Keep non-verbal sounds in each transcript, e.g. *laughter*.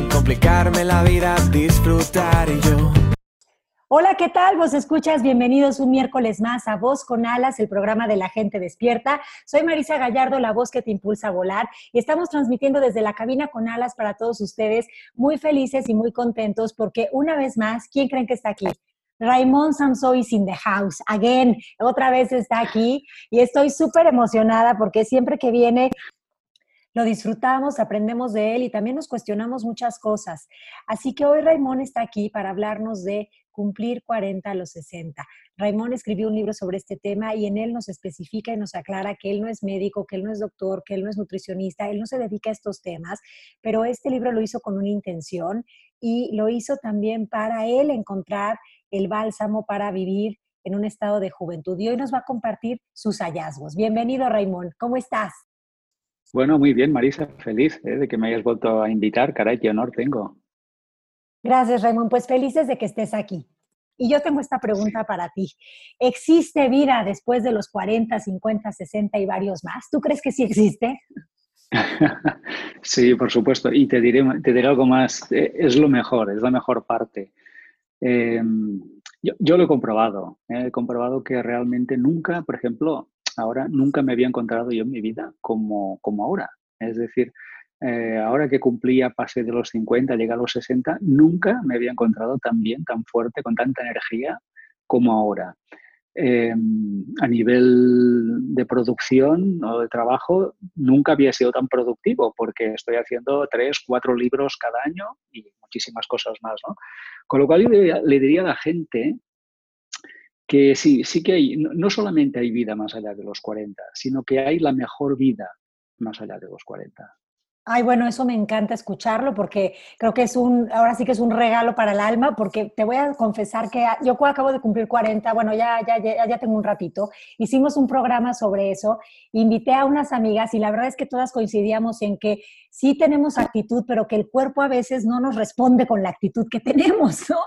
sin complicarme la vida, disfrutar yo. Hola, ¿qué tal? Vos escuchas, bienvenidos un miércoles más a Voz con Alas, el programa de la gente despierta. Soy Marisa Gallardo, la voz que te impulsa a volar, y estamos transmitiendo desde la cabina con alas para todos ustedes, muy felices y muy contentos porque una vez más, ¿quién creen que está aquí? Raymond Samsois in the house, again, otra vez está aquí y estoy súper emocionada porque siempre que viene lo disfrutamos, aprendemos de él y también nos cuestionamos muchas cosas. Así que hoy Raymond está aquí para hablarnos de cumplir 40 a los 60. Raymond escribió un libro sobre este tema y en él nos especifica y nos aclara que él no es médico, que él no es doctor, que él no es nutricionista, él no se dedica a estos temas, pero este libro lo hizo con una intención y lo hizo también para él encontrar el bálsamo para vivir en un estado de juventud. Y hoy nos va a compartir sus hallazgos. Bienvenido, Raymond. ¿Cómo estás? Bueno, muy bien, Marisa. Feliz ¿eh? de que me hayas vuelto a invitar. Caray, qué honor tengo. Gracias, Raymond. Pues felices de que estés aquí. Y yo tengo esta pregunta para ti. ¿Existe vida después de los 40, 50, 60 y varios más? ¿Tú crees que sí existe? *laughs* sí, por supuesto. Y te diré, te diré algo más. Eh, es lo mejor, es la mejor parte. Em, yo, lo he comprobado. ¿eh? He comprobado que realmente nunca, por ejemplo, ahora nunca me había encontrado yo en mi vida como, como ahora. Es decir, eh, ahora que cumplía, pasé de los 50, llegué a los 60, nunca me había encontrado tan bien, tan fuerte, con tanta energía como ahora. Em, a nivel de producción o de trabajo, nunca había sido tan productivo porque estoy haciendo tres, cuatro libros cada año y muchísimas cosas más. ¿no? Con lo cual, le, diría a la gente que sí, sí que hay, no, solamente hay vida más allá de los 40, sino que hay la mejor vida más allá de los 40. Ay, bueno, eso me encanta escucharlo porque creo que es un, ahora sí que es un regalo para el alma, porque te voy a confesar que yo acabo de cumplir 40, bueno, ya, ya, ya, ya tengo un ratito, hicimos un programa sobre eso, invité a unas amigas y la verdad es que todas coincidíamos en que sí tenemos actitud, pero que el cuerpo a veces no nos responde con la actitud que *laughs* tenemos, ¿no?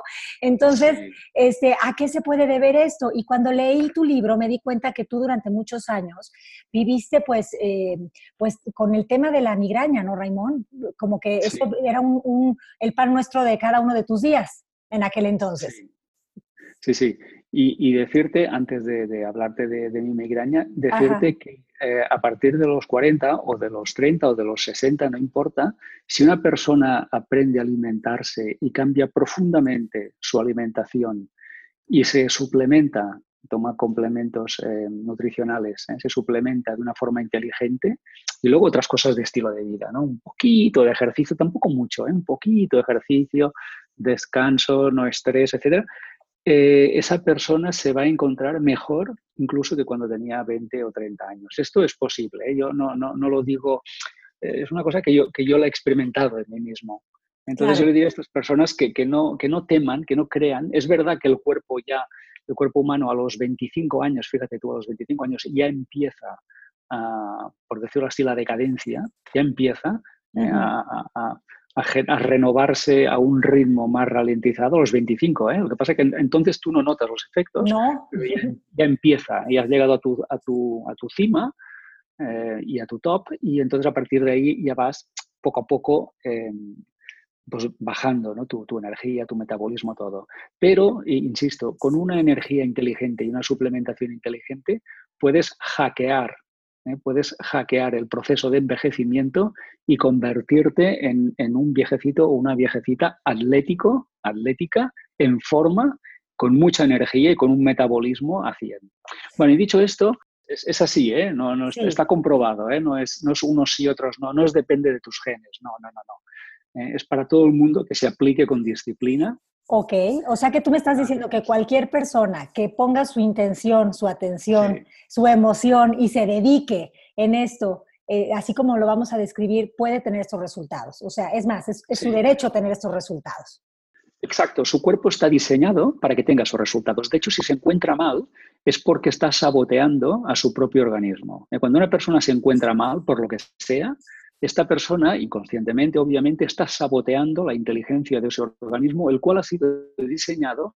Entonces, este, ¿a qué se puede deber esto? Y cuando leí tu libro me di cuenta que tú durante muchos años viviste pues, eh, pues con el tema de la migraña, ¿no, Raimón? Como que eso era un, el pan nuestro de cada uno de tus días en aquel entonces. Sí, sí. Y, decirte, antes de, hablarte de, mi migraña, decirte que eh, a partir de los 40 o de los 30 o de los 60, no importa, si una persona aprende a alimentarse y cambia profundamente su alimentación y se suplementa, toma complementos eh, nutricionales, eh, se suplementa de una forma inteligente y luego otras cosas de estilo de vida, ¿no? Un poquito de ejercicio, tampoco mucho, un poquito de ejercicio, descanso, no estrés, etcétera, eh, esa persona se va a encontrar mejor incluso que cuando tenía 20 o 30 años. Esto es posible, ¿eh? yo no, no, no, lo digo, eh, es una cosa que yo, que yo la he experimentado en mí mismo. Entonces yo le diría a estas personas que, que, no, que no teman, que no crean. Es verdad que el cuerpo ya, el cuerpo humano a los 25 años, fíjate tú, a los 25 años ya empieza, a, por decirlo así, la decadencia, ya empieza a, a, renovarse a un ritmo más ralentizado a los 25. ¿eh? Lo que pasa es que entonces tú no notas los efectos, no. ya, empieza y has llegado a tu, a tu, a tu cima eh, y a tu top y entonces a partir de ahí ya vas poco a poco em, pues bajando ¿no? tu, tu, energía, tu metabolismo, todo. Pero, insisto, con una energía inteligente y una suplementación inteligente puedes hackear ¿eh? puedes hackear el proceso de envejecimiento y convertirte en, un viejecito o una viejecita atlético, atlética, en forma, con mucha energía y con un metabolismo a 100. Bueno, y dicho esto, es, así, ¿eh? no, no está comprobado, ¿eh? no, es, no es unos y otros, no, no es depende de tus genes, no, no, no, no. es para todo el mundo que se aplique con disciplina Ok, o sea que tú me estás diciendo que cualquier persona que ponga su intención, su atención, su emoción y se dedique en esto, eh, así como lo vamos a describir, puede tener estos resultados. O sea, es más, es, su derecho tener estos resultados. Exacto, su cuerpo está diseñado para que tenga esos resultados. De hecho, si se encuentra mal, es porque está saboteando a su propio organismo. Eh, cuando una persona se encuentra mal, por lo que sea, esta persona, inconscientemente, obviamente, está saboteando la inteligencia de ese organismo, el cual ha sido diseñado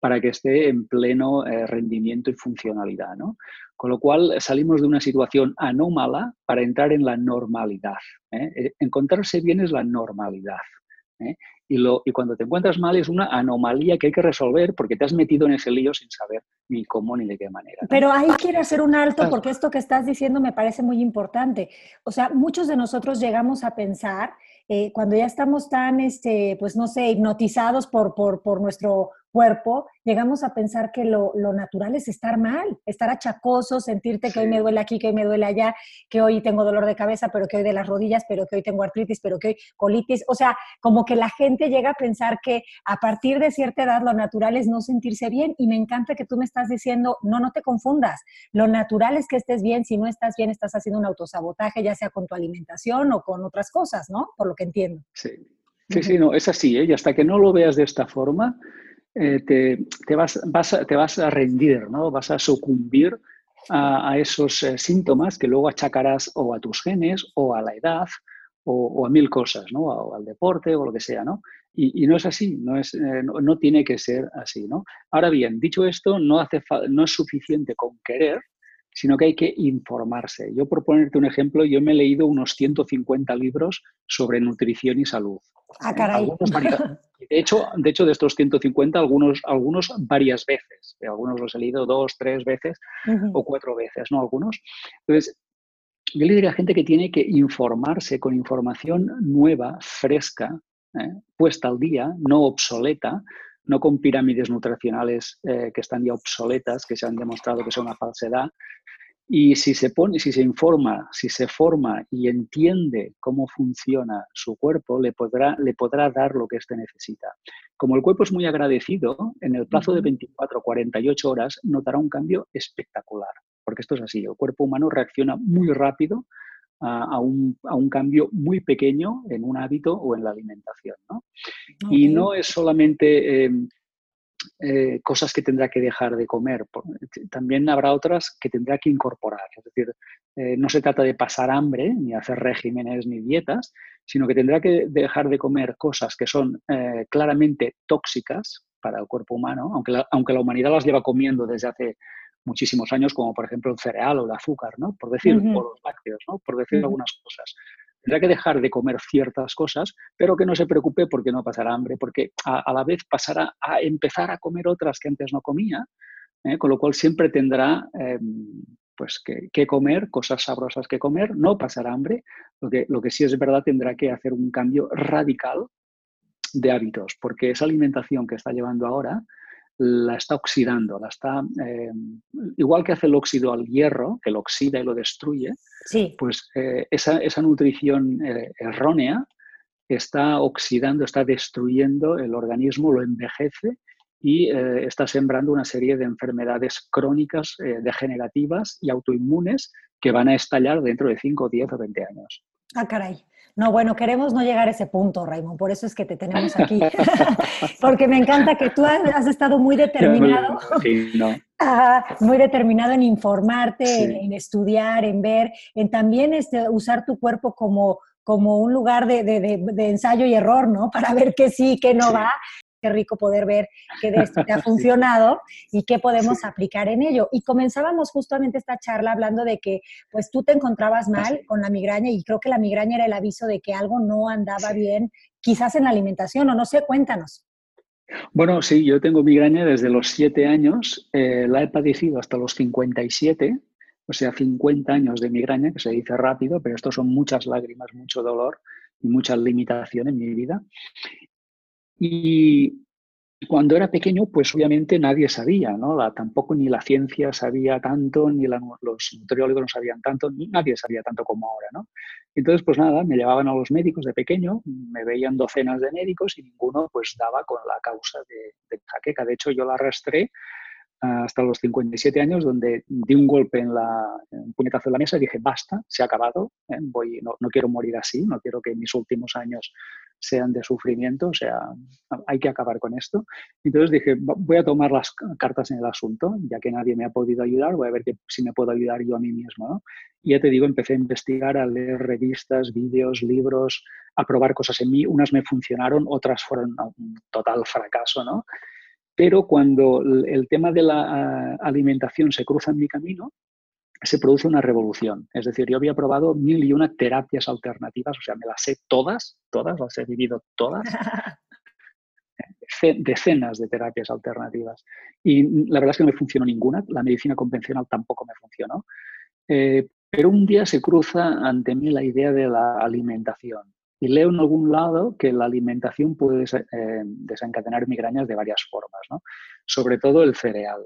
para que esté en pleno eh, rendimiento y funcionalidad. ¿no? Con lo cual salimos de una situación anómala para entrar en la normalidad. ¿eh? Encontrarse bien es la normalidad. Y, lo, y cuando te encuentras mal es una anomalía que hay que resolver porque te has metido en ese lío sin saber ni cómo ni de qué manera. Pero ahí quiero hacer un alto porque esto que estás diciendo me parece muy importante. O sea, muchos de nosotros llegamos a pensar, eh, cuando ya estamos tan, este, pues no sé, hipnotizados por, por, por nuestro cuerpo, llegamos a pensar que lo, natural es estar mal, estar achacoso, sentirte que hoy me duele aquí, que hoy me duele allá, que hoy tengo dolor de cabeza, pero que hoy de las rodillas, pero que hoy tengo artritis, pero que hoy colitis. O sea, como que la gente llega a pensar que a partir de cierta edad lo natural es no sentirse bien y me encanta que tú me estás diciendo, no, no te confundas. Lo natural es que estés bien, si no estás bien estás haciendo un autosabotaje, ya sea con tu alimentación o con otras cosas, ¿no? Por lo que entiendo. Sí. Sí, sí, no, es así, ¿eh? y hasta que no lo veas de esta forma, eh, te, vas, a, te, vas, a, rendir, ¿no? vas a sucumbir a, esos eh, síntomas que luego achacarás o a tus genes o a la edad o, a mil cosas, ¿no? o al deporte o lo que sea. ¿no? Y, no es así, no, es, eh, no, tiene que ser así. ¿no? Ahora bien, dicho esto, no, hace no es suficiente con querer, sino que hay que informarse. Yo, por ponerte un ejemplo, yo me he leído unos 150 libros sobre nutrición y salud. Ah, caray. de, hecho, de hecho, de estos 150, algunos, algunos varias veces. Algunos los he leído dos, tres veces o cuatro veces, ¿no? Algunos. Entonces, yo le diría a gente que tiene que informarse con información nueva, fresca, ¿eh? puesta al día, no obsoleta, no con pirámides nutricionales eh, que están ya obsoletas, que se han demostrado que son una falsedad. Y si se pone, si se informa, si se forma y entiende cómo funciona su cuerpo, le podrá, le podrá dar lo que éste necesita. Como el cuerpo es muy agradecido, en el plazo de 24 o 48 horas notará un cambio espectacular. Porque esto es así, el cuerpo humano reacciona muy rápido a, un, cambio muy pequeño en un hábito o en la alimentación. Y no es solamente em, eh, cosas que tendrá que dejar de comer, también habrá otras que tendrá que incorporar. Es decir, eh, no se trata de pasar hambre, ni hacer regímenes ni dietas, sino que tendrá que dejar de comer cosas que son eh, claramente tóxicas para el cuerpo humano, aunque la, aunque la humanidad las lleva comiendo desde hace muchísimos años, como por ejemplo el cereal o el azúcar, ¿no? Por decir, o los lácteos, ¿no? Por decir algunas cosas. Tendrá que dejar de comer ciertas cosas, pero que no se preocupe porque no pasará hambre, porque a, la vez pasará a empezar a comer otras que antes no comía, ¿eh? con lo cual siempre tendrá em, pues que, comer, cosas sabrosas que comer, no pasará hambre, lo que, lo que sí es verdad tendrá que hacer un cambio radical de hábitos, porque esa alimentación que está llevando ahora la está oxidando, la está, eh, igual que hace el óxido al hierro, que lo oxida y lo destruye, sí. pues eh, esa, nutrición eh, errónea está oxidando, está destruyendo el organismo, lo envejece y está sembrando una serie de enfermedades crónicas, degenerativas y autoinmunes que van a estallar dentro de 5, 10 o 20 años. Ah, caray. No, bueno, queremos no llegar a ese punto, Raymond, por eso es que te tenemos aquí. *laughs* Porque me encanta que tú has, estado muy determinado. *laughs* muy determinado en informarte, en, estudiar, en ver, en también este, usar tu cuerpo como, como un lugar de, de, ensayo y error, ¿no? *laughs* Para ver qué sí, qué no va qué rico poder ver que de esto te ha *laughs* funcionado y qué podemos aplicar en ello. Y comenzábamos justamente esta charla hablando de que pues tú te encontrabas mal con la migraña y creo que la migraña era el aviso de que algo no andaba bien, quizás en la alimentación o no sé, cuéntanos. Bueno, sí, yo tengo migraña desde los siete años, eh, la he padecido hasta los 57, o sea, 50 años de migraña, que se dice rápido, pero esto son muchas lágrimas, mucho dolor y mucha limitación en mi vida. Y cuando era pequeño, pues obviamente nadie sabía, ¿no? tampoco ni la ciencia sabía tanto, ni los nutriólogos no sabían tanto, ni nadie sabía tanto como ahora, ¿no? Entonces, pues nada, me llevaban a los médicos de pequeño, me veían docenas de médicos y ninguno pues daba con la causa de, de jaqueca. De hecho, yo la arrastré hasta los 57 años, donde di un golpe en la, un puñetazo en la mesa y dije, basta, se ha acabado, ¿eh? Voy, no, no, quiero morir así, no quiero que mis últimos años sean de sufrimiento, o sea, hay que acabar con esto. Entonces dije, voy a tomar las cartas en el asunto, ya que nadie me ha podido ayudar, voy a ver que, si me puedo ayudar yo a mí mismo. ¿no? Y ya te digo, empecé a investigar, a leer revistas, vídeos, libros, a probar cosas en mí. Unas me funcionaron, otras fueron un total fracaso, ¿no? Pero cuando el tema de la ah, alimentación se cruza en mi camino, se produce una revolución. Es decir, yo había probado mil y una terapias alternativas, o sea, me las sé todas, todas, las he vivido todas. *laughs* decenas de terapias alternativas. Y la verdad es que no me funcionó ninguna, la medicina convencional tampoco me funcionó. Eh, pero un día se cruza ante mí la idea de la alimentación. Y leo en algún lado que la alimentación puede eh, desencadenar migrañas de varias formas, ¿no? sobre todo el cereal.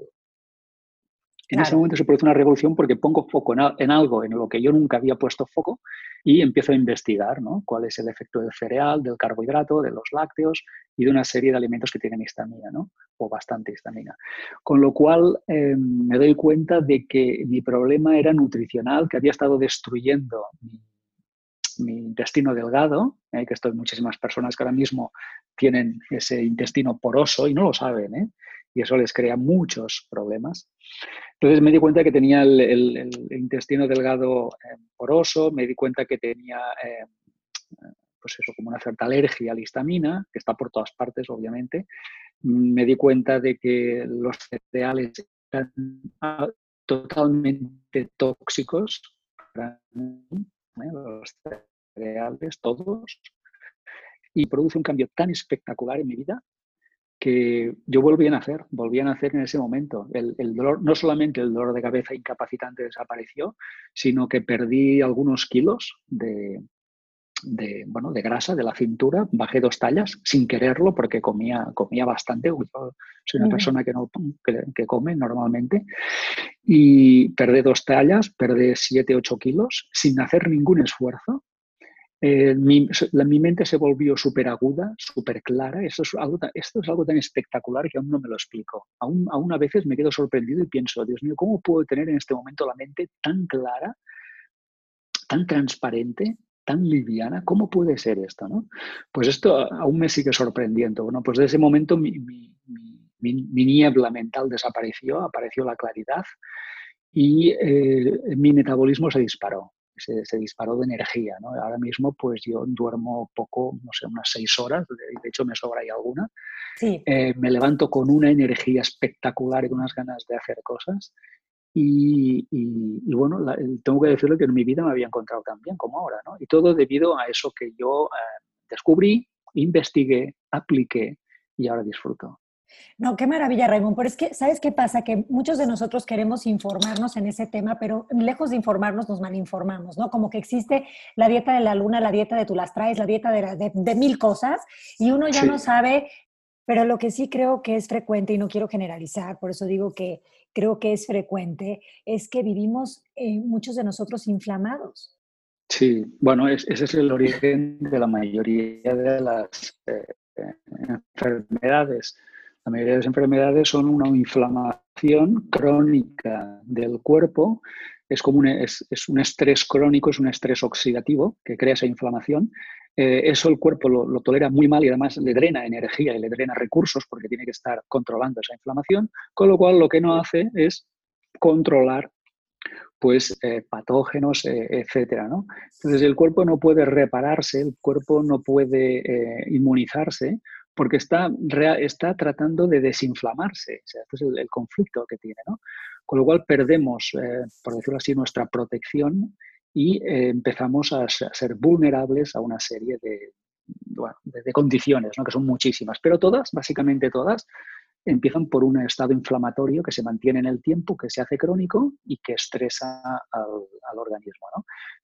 En ese momento se produce una revolución porque pongo foco en, algo en lo que yo nunca había puesto foco y empiezo a investigar ¿no? cuál es el efecto del cereal, del carbohidrato, de los lácteos y de una serie de alimentos que tienen histamina, ¿no? o bastante histamina. Con lo cual em, me doy cuenta de que mi problema era nutricional, que había estado destruyendo mi mi intestino delgado, eh, que esto hay muchísimas personas que ahora mismo tienen ese intestino poroso y no lo saben, ¿eh? y eso les crea muchos problemas. Entonces me di cuenta que tenía el, intestino delgado eh, poroso, me di cuenta que tenía pues eso, como una cierta alergia a la histamina, que está por todas partes, obviamente. Me di cuenta de que los cereales eran totalmente tóxicos para los cereales, todos, y produce un cambio tan espectacular en mi vida que yo volví a nacer, volví a nacer en ese momento. El, dolor, no solamente el dolor de cabeza incapacitante desapareció, sino que perdí algunos kilos de, de, bueno, de grasa de la cintura, bajé dos tallas sin quererlo porque comía, comía bastante, soy una persona que, no, que, come normalmente, y perdí dos tallas, perdí 7, 8 kilos sin hacer ningún esfuerzo. Eh, mi, la, mi, mente se volvió súper aguda, súper clara. Esto es, algo, esto es algo tan espectacular que aún no me lo explico. Aún, aún a veces me quedo sorprendido y pienso, Dios mío, ¿cómo puedo tener en este momento la mente tan clara, tan transparente, tan liviana, ¿cómo puede ser esto? ¿no? Pues esto aún me sigue sorprendiendo. Bueno, pues desde ese momento mi, mi, mi, niebla mental desapareció, apareció la claridad y eh, mi metabolismo se disparó. Se, se, disparó de energía. ¿no? Ahora mismo, pues yo duermo poco, no sé, unas seis horas, de hecho me sobra ahí alguna. Sí. Eh, me levanto con una energía espectacular y con unas ganas de hacer cosas. Y, bueno, tengo que decirle que en mi vida me había encontrado tan bien como ahora, ¿no? Y todo debido a eso que yo eh, descubrí, investigué, apliqué y ahora disfruto. No, qué maravilla, Raymond. Pero es que, ¿sabes qué pasa? Que muchos de nosotros queremos informarnos en ese tema, pero lejos de informarnos nos malinformamos, ¿no? Como que existe la dieta de la luna, la dieta de tú las traes, la dieta de, de, mil cosas, y uno ya no sabe, pero lo que sí creo que es frecuente, y no quiero generalizar, por eso digo que creo que es frecuente, es que vivimos eh, muchos de nosotros inflamados. Sí, bueno, ese es el origen de la mayoría de las eh, enfermedades. La mayoría de las enfermedades son una inflamación crónica del cuerpo, es como un, es un estrés crónico, es un estrés oxidativo que crea esa inflamación eh, eso el cuerpo lo, tolera muy mal y además le drena energía y le drena recursos porque tiene que estar controlando esa inflamación, con lo cual lo que no hace es controlar pues eh, patógenos, eh, etcétera, ¿no? Entonces el cuerpo no puede repararse, el cuerpo no puede inmunizarse porque está, está tratando de desinflamarse. Este es el, conflicto que tiene, ¿no? Con lo cual perdemos, por decirlo así, nuestra protección y eh, empezamos a, ser vulnerables a una serie de, condiciones, que son muchísimas, pero todas, básicamente todas, empiezan por un estado inflamatorio que se mantiene en el tiempo, que se hace crónico y que estresa al, organismo.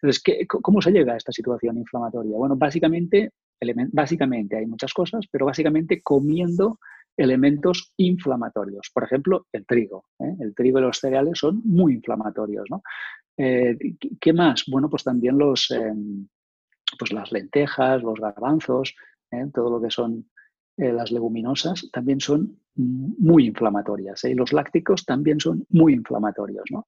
Entonces, ¿qué, ¿cómo se llega a esta situación inflamatoria? Bueno, básicamente, básicamente hay muchas cosas, pero básicamente comiendo elementos inflamatorios. Por ejemplo, el trigo. ¿eh? El trigo y los cereales son muy inflamatorios. Eh, ¿Qué más? Bueno, pues también los, em, pues las lentejas, los garbanzos, ¿eh? todo lo que son eh, las leguminosas también son muy inflamatorias y los lácticos también son muy inflamatorios. ¿no?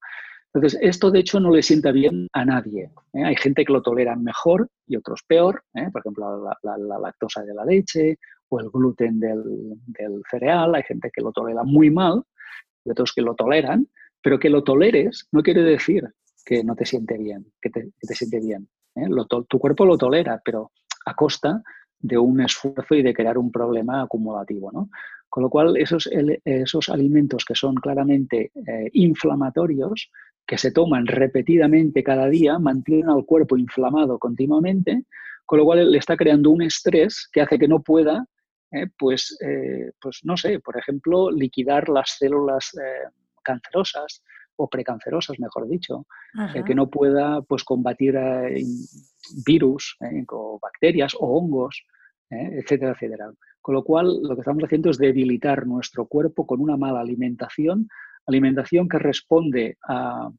Entonces, esto de hecho no le sienta bien a nadie. Hay gente que lo tolera mejor y otros peor, por ejemplo, la, lactosa de la leche o el gluten del, cereal, hay gente que lo tolera muy mal y otros que lo toleran, pero que lo toleres no quiere decir que no te siente bien, que te, siente bien. tu cuerpo lo tolera, pero a costa de un esfuerzo y de crear un problema acumulativo. ¿no? Con lo cual, esos, esos alimentos que son claramente eh, inflamatorios, que se toman repetidamente cada día, mantienen al cuerpo inflamado continuamente, con lo cual le está creando un estrés que hace que no pueda, eh, pues, eh, pues, no sé, por ejemplo, liquidar las células cancerosas o precancerosas, mejor dicho, que no pueda pues, combatir virus o bacterias o hongos, etcétera, etcétera. Con lo cual, lo que estamos haciendo es debilitar nuestro cuerpo con una mala alimentación, alimentación que responde a,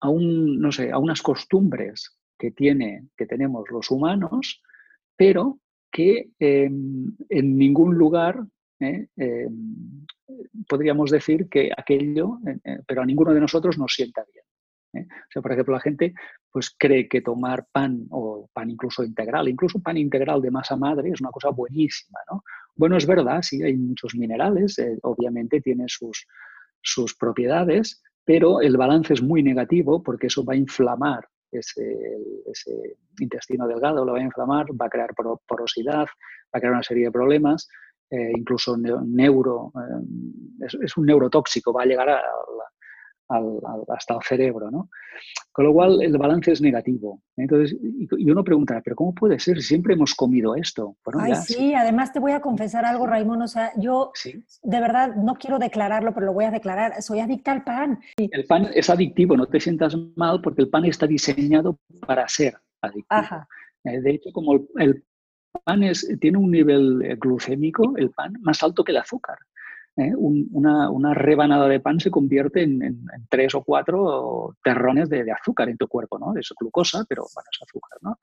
a, un, no sé, a unas costumbres que, tiene, que tenemos los humanos, pero que em, en ningún lugar eh, em, podríamos decir que aquello, eh, eh, pero a ninguno de nosotros nos sienta bien. ¿eh? O sea, por ejemplo, la gente pues cree que tomar pan o pan incluso integral, incluso pan integral de masa madre es una cosa buenísima, ¿no? Bueno, es verdad, sí, hay muchos minerales, eh, obviamente tiene sus, sus propiedades, pero el balance es muy negativo porque eso va a inflamar ese, intestino delgado, lo va a inflamar, va a crear porosidad, va a crear una serie de problemas, eh, incluso neuro, es, un neurotóxico, va a llegar a la, hasta el cerebro, ¿no? Con lo cual el balance es negativo. Entonces, y uno pregunta, ¿pero cómo puede ser? Siempre hemos comido esto. Ay, sí, además te voy a confesar algo, Raimón, o sea, yo de verdad no quiero declararlo, pero lo voy a declarar, soy adicta al pan. El pan es adictivo, no te sientas mal porque el pan está diseñado para ser adictivo. Eh, de hecho, como el, pan es, tiene un nivel glucémico, el pan, más alto que el azúcar. ¿Eh? una, rebanada de pan se convierte en, tres o cuatro terrones de, azúcar en tu cuerpo, ¿no? Es glucosa, pero bueno, es azúcar, ¿no?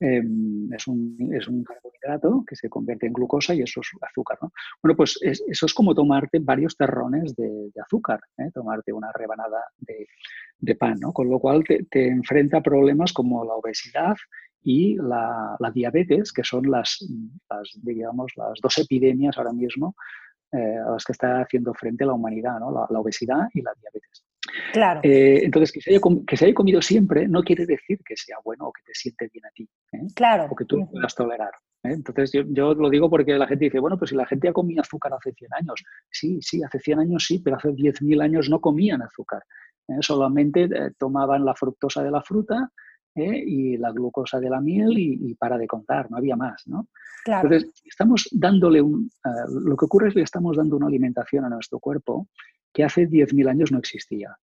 Em, es, un, carbohidrato que se convierte en glucosa y eso es azúcar, ¿no? Bueno, pues eso es como tomarte varios terrones de, azúcar, ¿eh? tomarte una rebanada de, pan, ¿no? Con lo cual te, enfrenta a problemas como la obesidad, y la, diabetes, que son las, las, digamos, las dos epidemias ahora mismo eh, a las que está haciendo frente la humanidad, ¿no? la, obesidad y la diabetes. Claro. Eh, entonces, que se, haya, que se, haya, comido siempre no quiere decir que sea bueno o que te siente bien a ti. ¿eh? Claro. O que tú lo puedas tolerar. Entonces, yo, yo, lo digo porque la gente dice, bueno, pues si la gente ha comido azúcar hace 100 años. Sí, sí, hace 100 años sí, pero hace 10.000 años no comían azúcar. Solamente tomaban la fructosa de la fruta ¿eh? y la glucosa de la miel y, para de contar, no había más, ¿no? Entonces, estamos dándole un... Eh, lo que ocurre es que estamos dando una alimentación a nuestro cuerpo que hace 10.000 años no existía.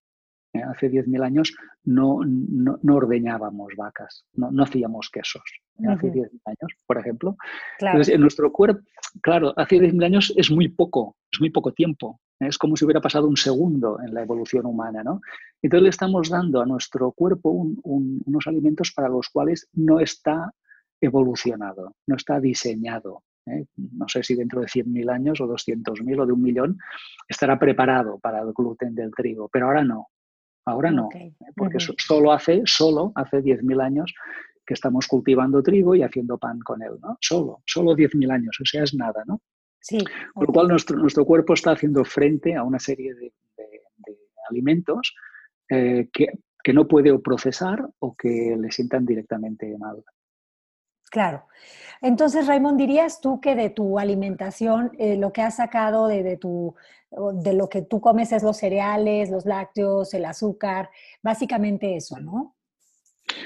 ¿eh? Hace 10.000 años no, no, ordeñábamos vacas, no, no hacíamos quesos. Hace 10.000 años, por ejemplo. Entonces, en nuestro cuerpo, claro, hace 10.000 años es muy poco, es muy poco tiempo. Es como si hubiera pasado un segundo en la evolución humana, ¿no? Entonces le estamos dando a nuestro cuerpo unos alimentos para los cuales no está evolucionado, no está diseñado. ¿eh? No sé si dentro de 100.000 años o 200.000 o de un millón estará preparado para el gluten del trigo, pero ahora no. Ahora no, ¿eh? porque solo hace, solo hace 10.000 años que estamos cultivando trigo y haciendo pan con él, ¿no? Solo, solo 10.000 años, o sea, es nada, ¿no? Sí. Con lo cual nuestro, nuestro cuerpo está haciendo frente a una serie de, alimentos eh, que, que, no puede procesar o que le sientan directamente mal. Claro. Entonces, Raymond, dirías tú que de tu alimentación, eh, lo que has sacado de, de, tu, de lo que tú comes es los cereales, los lácteos, el azúcar, básicamente eso, ¿no?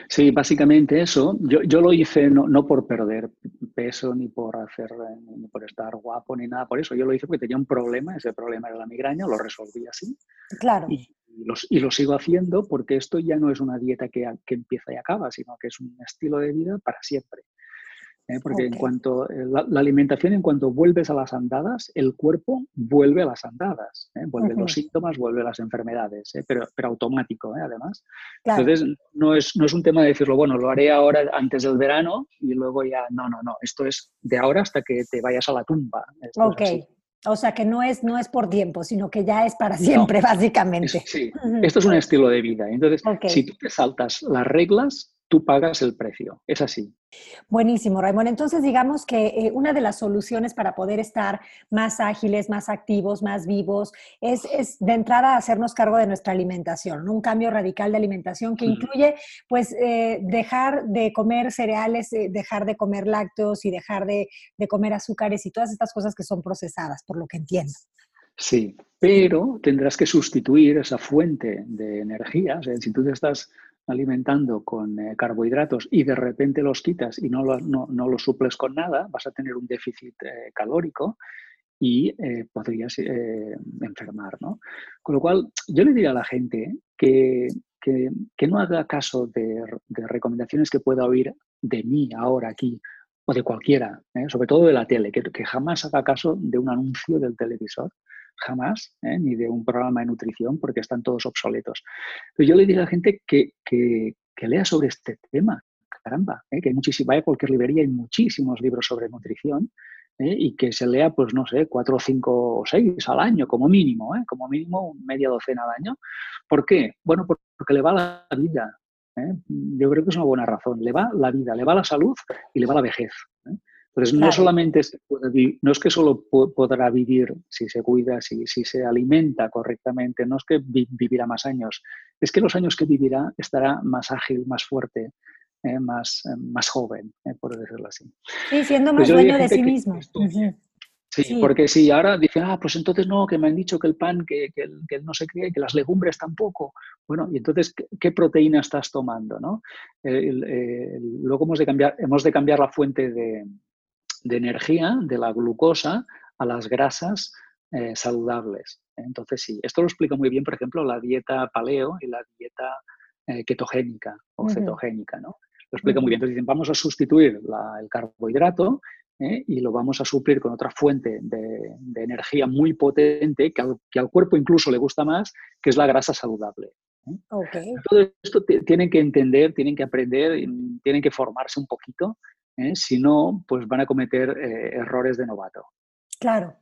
Sí, básicamente eso. Yo, yo lo hice no, no, por perder peso, ni por hacer, ni por estar guapo, ni nada por eso. Yo lo hice porque tenía un problema, ese problema era la migraña, lo resolví así. Claro. Y, y lo sigo haciendo porque esto ya no es una dieta que, que, empieza y acaba, sino que es un estilo de vida para siempre. ¿Eh? porque en cuanto eh, la, alimentación, en cuanto vuelves a las andadas, el cuerpo vuelve a las andadas, ¿eh? vuelve los síntomas, vuelve las enfermedades, pero, pero automático, además. Entonces, no es, no es un tema de decirlo, bueno, lo haré ahora antes del verano y luego ya, no, no, no, esto es de ahora hasta que te vayas a la tumba. ok. O sea que no es, no es por tiempo, sino que ya es para siempre, *laughs* básicamente. sí, esto es un estilo de vida. Entonces, si tú te saltas las reglas, tú pagas el precio. Es así. Buenísimo, Raymond. Entonces, digamos que eh, una de las soluciones para poder estar más ágiles, más activos, más vivos, es, de entrada hacernos cargo de nuestra alimentación, un cambio radical de alimentación que incluye, pues, eh, dejar de comer cereales, eh, dejar de comer lácteos y dejar de, de comer azúcares y todas estas cosas que son procesadas, por lo que entiendo. Sí, pero tendrás que sustituir esa fuente de energía. O sea, si tú te estás alimentando con eh, carbohidratos y de repente los quitas y no, no, los suples con nada, vas a tener un déficit eh, calórico y eh, podrías enfermar. ¿no? Con lo cual, yo le diría a la gente que, que, no haga caso de, recomendaciones que pueda oír de mí ahora aquí o de cualquiera, sobre todo de la tele, que, que jamás haga caso de un anuncio del televisor jamás, ¿eh? ni de un programa de nutrición, porque están todos obsoletos. Pero yo le digo a la gente que, que, lea sobre este tema, caramba, ¿eh? que hay muchísimo, vaya a cualquier librería, hay muchísimos libros sobre nutrición, ¿eh? y que se lea, pues no sé, cuatro, cinco o seis al año, como mínimo, como mínimo media docena al año. ¿Por qué? Bueno, porque le va la vida. Yo creo que es una buena razón. Le va la vida, le va la salud y le va la vejez. Entonces, no solamente es, no es que solo podrá vivir si se cuida, si, si se alimenta correctamente, no es que vivirá más años, es que los años que vivirá estará más ágil, más fuerte, eh, más, eh, más joven, eh, por decirlo así. Sí, siendo más dueño de sí mismo. Sí, porque si ahora dicen, ah, pues entonces no, que me han dicho que el pan, que, que, que no se cría y que las legumbres tampoco. Bueno, y entonces, ¿qué, proteína estás tomando? ¿no? luego hemos de, cambiar, hemos de cambiar la fuente de, de energía de la glucosa a las grasas eh, saludables. Entonces, sí, esto lo explica muy bien, por ejemplo, la dieta paleo y la dieta eh, ketogénica o cetogénica, ¿no? Lo explica muy bien. Entonces dicen, vamos a sustituir el carbohidrato ¿eh? y lo vamos a suplir con otra fuente de, energía muy potente que al, que al, cuerpo incluso le gusta más, que es la grasa saludable. Todo esto tienen que entender, tienen que aprender, tienen que formarse un poquito ¿eh? Si no, pues van a cometer eh, errores de novato. Claro.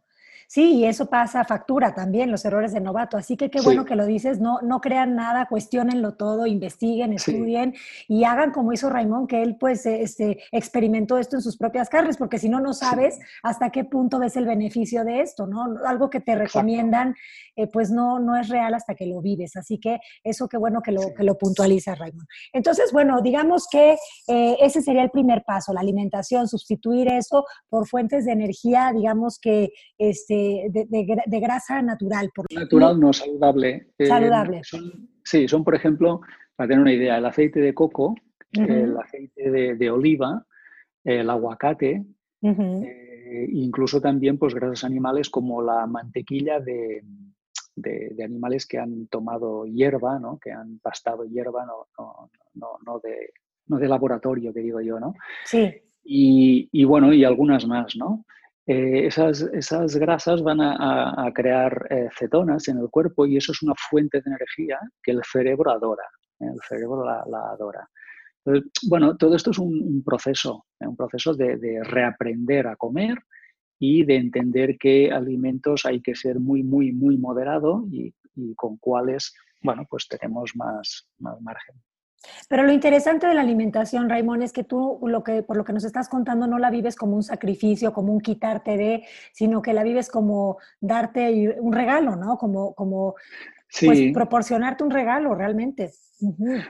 Sí, y eso pasa factura también, los errores de novato. Así que qué bueno que lo dices, no, no crean nada, cuestionenlo todo, investiguen, estudien y hagan como hizo Raimón, que él pues este, experimentó esto en sus propias carnes, porque si no, no sabes hasta qué punto ves el beneficio de esto, ¿no? Algo que te recomiendan, eh, pues no, no es real hasta que lo vives. Así que eso qué bueno que lo, que lo puntualiza Raimón. Entonces, bueno, digamos que eh, ese sería el primer paso, la alimentación, sustituir eso por fuentes de energía, digamos que este, de, grasa natural. natural, no saludable. Eh, saludable. sí, son, por ejemplo, para tener una idea, el aceite de coco, el aceite de, oliva, el aguacate, eh, incluso también pues, grasas animales como la mantequilla de, animales que han tomado hierba, ¿no? que han pastado hierba, no, no, no, de, no de laboratorio, que digo yo, ¿no? Sí. Y, y, bueno, y algunas más, ¿no? Eh, esas, esas, grasas van a, crear eh, cetonas en el cuerpo y eso es una fuente de energía que el cerebro adora. ¿eh? El cerebro la, adora. Bueno, todo esto es un, proceso, un proceso de, reaprender a comer y de entender qué alimentos hay que ser muy, muy, muy moderado y, y con cuáles, bueno, pues tenemos más, más margen. Pero lo interesante de la alimentación, Raimón, es que tú, lo que, por lo que nos estás contando, no la vives como un sacrificio, como un quitarte de, sino que la vives como darte un regalo, ¿no? Como, como pues, proporcionarte un regalo realmente.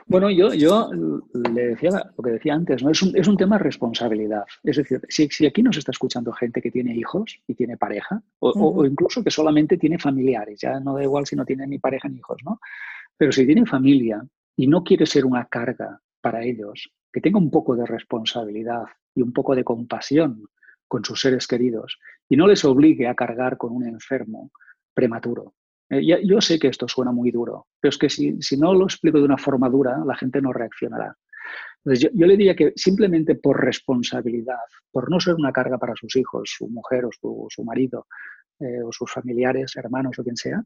Bueno, yo, yo le decía lo que decía antes, ¿no? Es un, es un tema de responsabilidad. Es decir, si, si, aquí nos está escuchando gente que tiene hijos y tiene pareja, o, o, incluso que solamente tiene familiares, ya no da igual si no tiene ni pareja ni hijos, ¿no? Pero si tiene familia y no quiere ser una carga para ellos, que tenga un poco de responsabilidad y un poco de compasión con sus seres queridos y no les obligue a cargar con un enfermo prematuro. Eh, yo sé que esto suena muy duro, pero es que si, si no lo explico de una forma dura, la gente no reaccionará. Entonces, yo, le diría que simplemente por responsabilidad, por no ser una carga para sus hijos, su mujer o su, marido, eh, o sus familiares, hermanos o quien sea,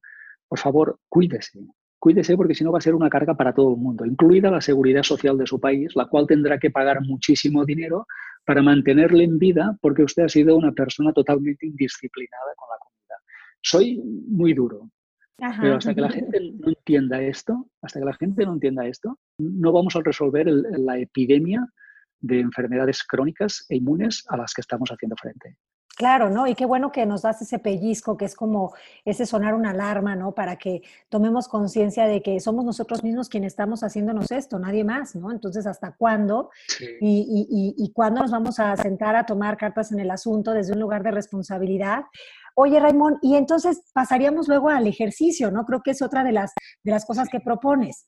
por favor, cuídese. Cuídese porque si no va a ser una carga para todo el mundo, incluida la seguridad social de su país, la cual tendrá que pagar muchísimo dinero para mantenerle en vida porque usted ha sido una persona totalmente indisciplinada con la comida. Soy muy duro, pero hasta que la gente no entienda esto, hasta que la gente no entienda esto, no vamos a resolver la epidemia de enfermedades crónicas e inmunes a las que estamos haciendo frente. Claro, ¿no? Y qué bueno que nos das ese pellizco, que es como ese sonar una alarma, ¿no? Para que tomemos conciencia de que somos nosotros mismos quienes estamos haciéndonos esto, nadie más, ¿no? Entonces, ¿hasta cuándo? Y, y, y, cuándo nos vamos a sentar a tomar cartas en el asunto desde un lugar de responsabilidad? Oye, Raimón, y entonces pasaríamos luego al ejercicio, ¿no? Creo que es otra de las, de las cosas que propones.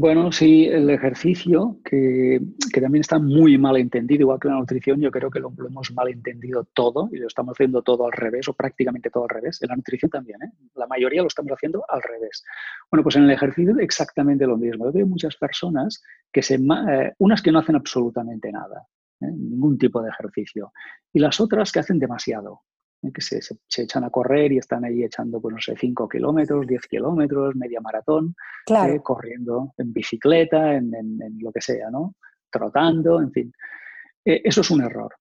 Bueno, sí, el ejercicio, que, también está muy mal entendido, igual que la nutrición, yo creo que lo, hemos mal entendido todo y lo estamos haciendo todo al revés o prácticamente todo al revés. En la nutrición también, ¿eh? la mayoría lo estamos haciendo al revés. Bueno, pues en el ejercicio exactamente lo mismo. Yo veo muchas personas que se, eh, unas que no hacen absolutamente nada, ¿eh? ningún tipo de ejercicio, y las otras que hacen demasiado. ¿Eh? que se, echan a correr y están ahí echando, pues no sé, 5 kilómetros, 10 kilómetros, media maratón, ¿eh? corriendo en bicicleta, en, lo que sea, ¿no? Trotando, en fin. Eh, eso es un error.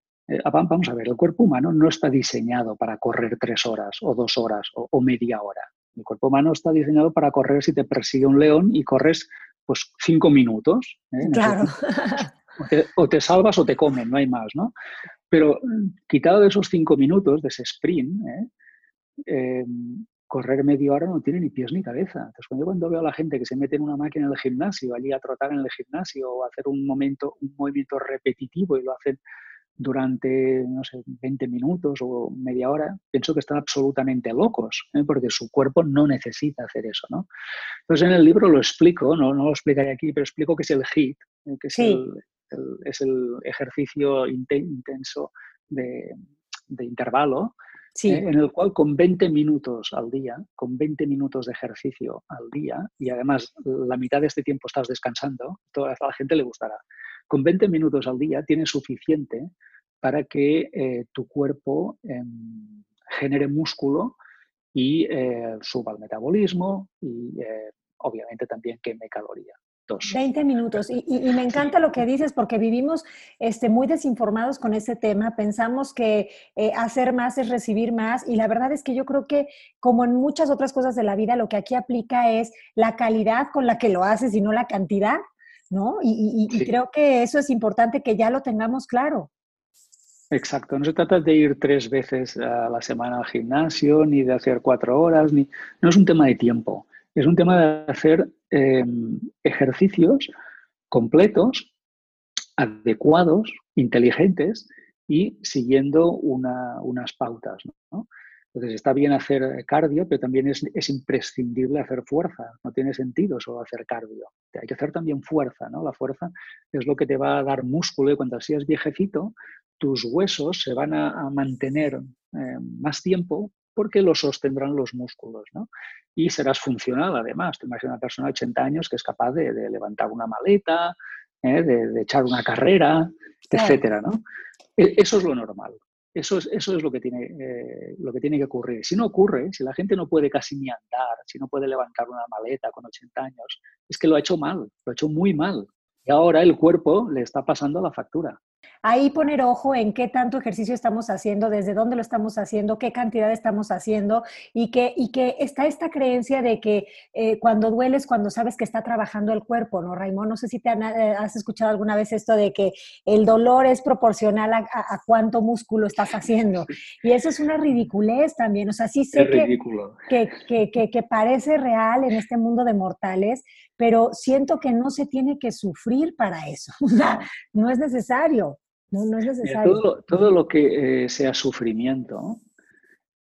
vamos a ver, el cuerpo humano no está diseñado para correr tres horas o dos horas o, media hora. El cuerpo humano está diseñado para correr si te persigue un león y corres pues cinco minutos. Claro. *laughs* o te, salvas o te comen, no hay más, ¿no? Pero quitado de esos cinco minutos, de ese sprint, ¿eh? em, correr media hora no tiene ni pies ni cabeza. Entonces, cuando yo cuando veo a la gente que se mete en una máquina en el gimnasio, allí a trotar en el gimnasio o hacer un, momento, un movimiento repetitivo y lo hacen durante, no sé, 20 minutos o media hora, pienso que están absolutamente locos, ¿eh? porque su cuerpo no necesita hacer eso, ¿no? Entonces, en el libro lo explico, no, no lo explicaré aquí, pero explico que es el HIT, ¿eh? que es el, es el ejercicio intenso de, intervalo, eh, en el cual con 20 minutos al día, con 20 minutos de ejercicio al día, y además la mitad de este tiempo estás descansando, toda la gente le gustará. Con 20 minutos al día tienes suficiente para que eh, tu cuerpo em, genere músculo y eh, suba el metabolismo y obviamente también queme calorías. 20 minutos. Y, me encanta lo que dices porque vivimos este, muy desinformados con ese tema. Pensamos que eh, hacer más es recibir más y la verdad es que yo creo que como en muchas otras cosas de la vida, lo que aquí aplica es la calidad con la que lo haces y no la cantidad, ¿no? Y, creo que eso es importante que ya lo tengamos claro. Exacto, no se trata de ir tres veces a la semana al gimnasio, ni de hacer cuatro horas, ni... no es un tema de tiempo es un tema de hacer em, ejercicios completos, adecuados, inteligentes y siguiendo unas pautas. Entonces está bien hacer cardio, pero también es, imprescindible hacer fuerza. No tiene sentido solo hacer cardio. Hay que hacer también fuerza. ¿no? La fuerza es lo que te va a dar músculo y cuando seas viejecito, tus huesos se van a, mantener eh, más tiempo porque lo sostendrán los músculos, ¿no? Y serás funcional además. Te imaginas una persona de 80 años que es capaz de, levantar una maleta, ¿eh? de, echar una carrera, etcétera, ¿no? E, eso es lo normal. Eso es, eso es lo, que tiene, eh, lo que tiene que ocurrir. Si no ocurre, si la gente no puede casi ni andar, si no puede levantar una maleta con 80 años, es que lo ha hecho mal, lo ha hecho muy mal. Y ahora el cuerpo le está pasando la factura. Ahí poner ojo en qué tanto ejercicio estamos haciendo, desde dónde lo estamos haciendo, qué cantidad estamos haciendo y que, y que está esta creencia de que eh, cuando dueles, cuando sabes que está trabajando el cuerpo, ¿no, Raimón? No sé si te eh, has escuchado alguna vez esto de que el dolor es proporcional a, cuánto músculo estás haciendo. *laughs* Y eso es una ridiculez también. O sea, sí sé que, que, que, que parece real en este mundo de mortales, pero siento que no se tiene que sufrir para eso. *laughs* O sea, no es necesario. No, no es necesario. todo, lo que eh, sea sufrimiento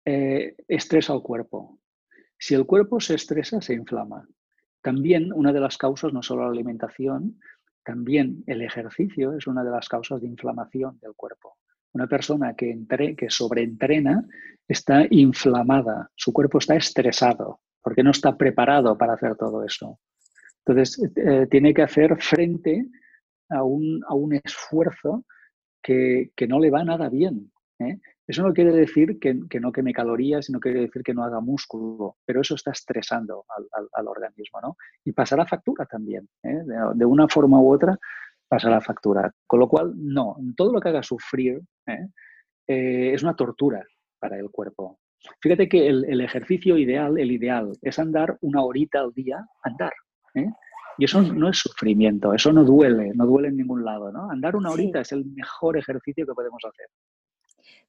eh, estresa al cuerpo. Si el cuerpo se estresa, se inflama. También una de las causas, no solo la alimentación, también el ejercicio es una de las causas de inflamación del cuerpo. Una persona que, entre, que sobreentrena está inflamada, su cuerpo está estresado porque no está preparado para hacer todo eso. Entonces, eh, tiene que hacer frente a un, a un esfuerzo que, que, no le va nada bien. ¿eh? Eso no quiere decir que, que, no queme calorías, no quiere decir que no haga músculo, pero eso está estresando al, al, organismo, ¿no? Y pasará factura también, ¿eh? de, una forma u otra pasará factura. Con lo cual, no, todo lo que haga sufrir. Eh, es una tortura para el cuerpo. Fíjate que el, el, ejercicio ideal, el ideal, es andar una horita al día, andar. ¿Eh? Y eso no es sufrimiento, eso no duele, no duele en ningún lado. ¿no? Andar una horita sí. es el mejor ejercicio que podemos hacer.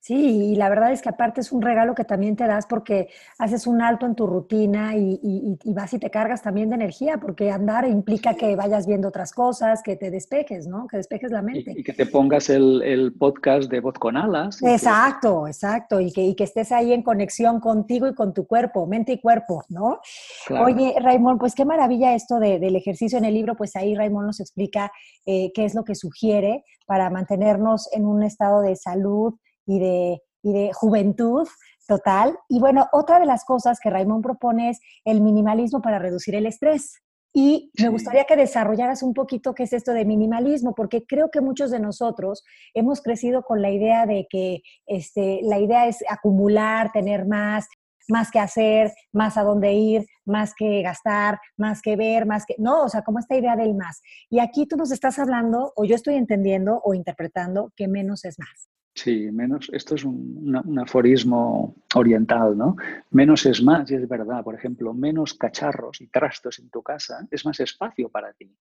Sí, y la verdad es que aparte es un regalo que también te das porque haces un alto en tu rutina y, y, y, vas y te cargas también de energía, porque andar implica que vayas viendo otras cosas, que te despejes, ¿no? Que despejes la mente. Y, y que te pongas el, el, podcast de Voz con Alas. Exacto, que... exacto, y que, y que estés ahí en conexión contigo y con tu cuerpo, mente y cuerpo, ¿no? Claro. Oye, Raymond, pues qué maravilla esto de, del ejercicio en el libro, pues ahí Raymond nos explica eh, qué es lo que sugiere para mantenernos en un estado de salud y de, y de juventud total. Y bueno, otra de las cosas que Raymond propone es el minimalismo para reducir el estrés. Y me gustaría que desarrollaras un poquito qué es esto de minimalismo, porque creo que muchos de nosotros hemos crecido con la idea de que este, la idea es acumular, tener más, más que hacer, más a dónde ir, más que gastar, más que ver, más que... No, o sea, como esta idea del más. Y aquí tú nos estás hablando, o yo estoy entendiendo o interpretando que menos es más. Sí, menos, esto es un, una, un, aforismo oriental, ¿no? Menos es más, y es verdad. Por ejemplo, menos cacharros y trastos en tu casa es más espacio para ti.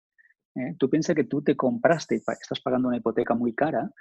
¿eh? Tú piensas que tú te compraste, estás pagando una hipoteca muy cara